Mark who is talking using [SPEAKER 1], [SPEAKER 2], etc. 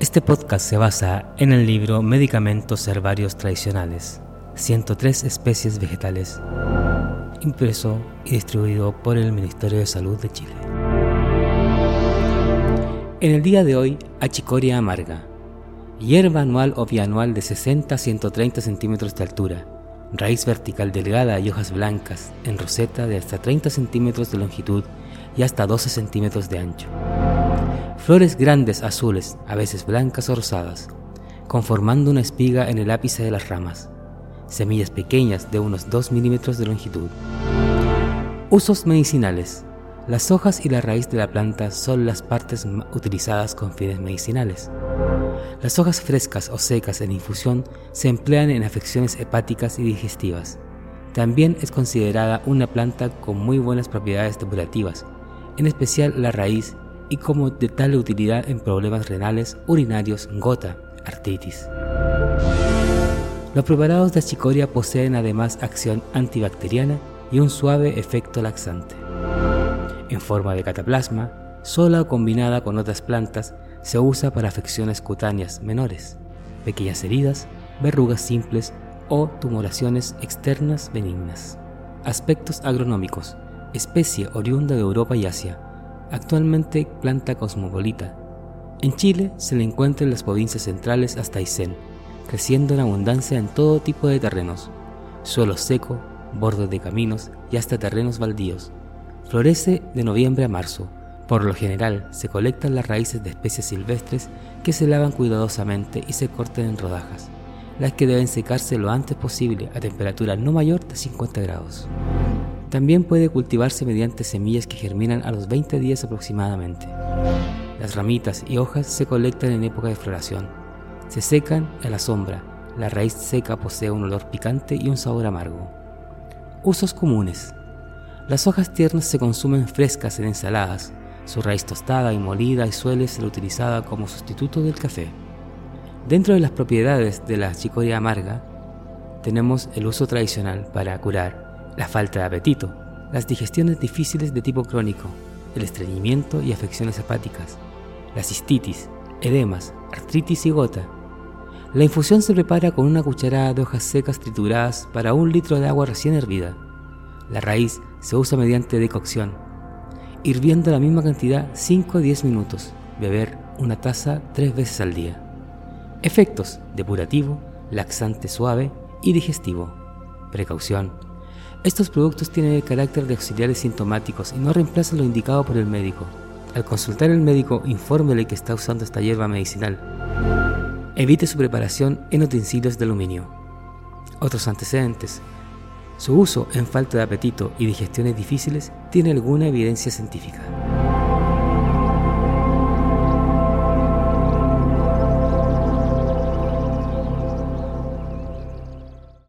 [SPEAKER 1] Este podcast se basa en el libro Medicamentos Herbarios Tradicionales, 103 especies vegetales, impreso y distribuido por el Ministerio de Salud de Chile. En el día de hoy, achicoria amarga, hierba anual o bianual de 60 a 130 centímetros de altura, raíz vertical delgada y hojas blancas, en roseta de hasta 30 centímetros de longitud y hasta 12 centímetros de ancho. Flores grandes azules, a veces blancas o rosadas, conformando una espiga en el ápice de las ramas. Semillas pequeñas de unos 2 milímetros de longitud. Usos medicinales. Las hojas y la raíz de la planta son las partes utilizadas con fines medicinales. Las hojas frescas o secas en infusión se emplean en afecciones hepáticas y digestivas. También es considerada una planta con muy buenas propiedades depurativas, en especial la raíz y como de tal utilidad en problemas renales, urinarios, gota, artritis. Los preparados de achicoria poseen además acción antibacteriana y un suave efecto laxante. En forma de cataplasma, sola o combinada con otras plantas, se usa para afecciones cutáneas menores, pequeñas heridas, verrugas simples o tumoraciones externas benignas. Aspectos agronómicos. Especie oriunda de Europa y Asia, actualmente planta cosmopolita. En Chile se le encuentra en las provincias centrales hasta Aysén, creciendo en abundancia en todo tipo de terrenos, suelo seco, bordes de caminos y hasta terrenos baldíos. Florece de noviembre a marzo. Por lo general se colectan las raíces de especies silvestres que se lavan cuidadosamente y se cortan en rodajas, las que deben secarse lo antes posible a temperatura no mayor de 50 grados. También puede cultivarse mediante semillas que germinan a los 20 días aproximadamente. Las ramitas y hojas se colectan en época de floración. Se secan a la sombra. La raíz seca posee un olor picante y un sabor amargo. Usos comunes. Las hojas tiernas se consumen frescas en ensaladas. Su raíz tostada y molida suele ser utilizada como sustituto del café. Dentro de las propiedades de la chicoria amarga, tenemos el uso tradicional para curar la falta de apetito, las digestiones difíciles de tipo crónico, el estreñimiento y afecciones hepáticas, la cistitis, edemas, artritis y gota. La infusión se prepara con una cucharada de hojas secas trituradas para un litro de agua recién hervida. La raíz se usa mediante decocción, hirviendo la misma cantidad 5 o 10 minutos, beber una taza tres veces al día. Efectos: depurativo, laxante suave y digestivo. Precaución estos productos tienen el carácter de auxiliares sintomáticos y no reemplazan lo indicado por el médico. Al consultar al médico, infórmele que está usando esta hierba medicinal. Evite su preparación en utensilios de aluminio. Otros antecedentes. Su uso en falta de apetito y digestiones difíciles tiene alguna evidencia científica.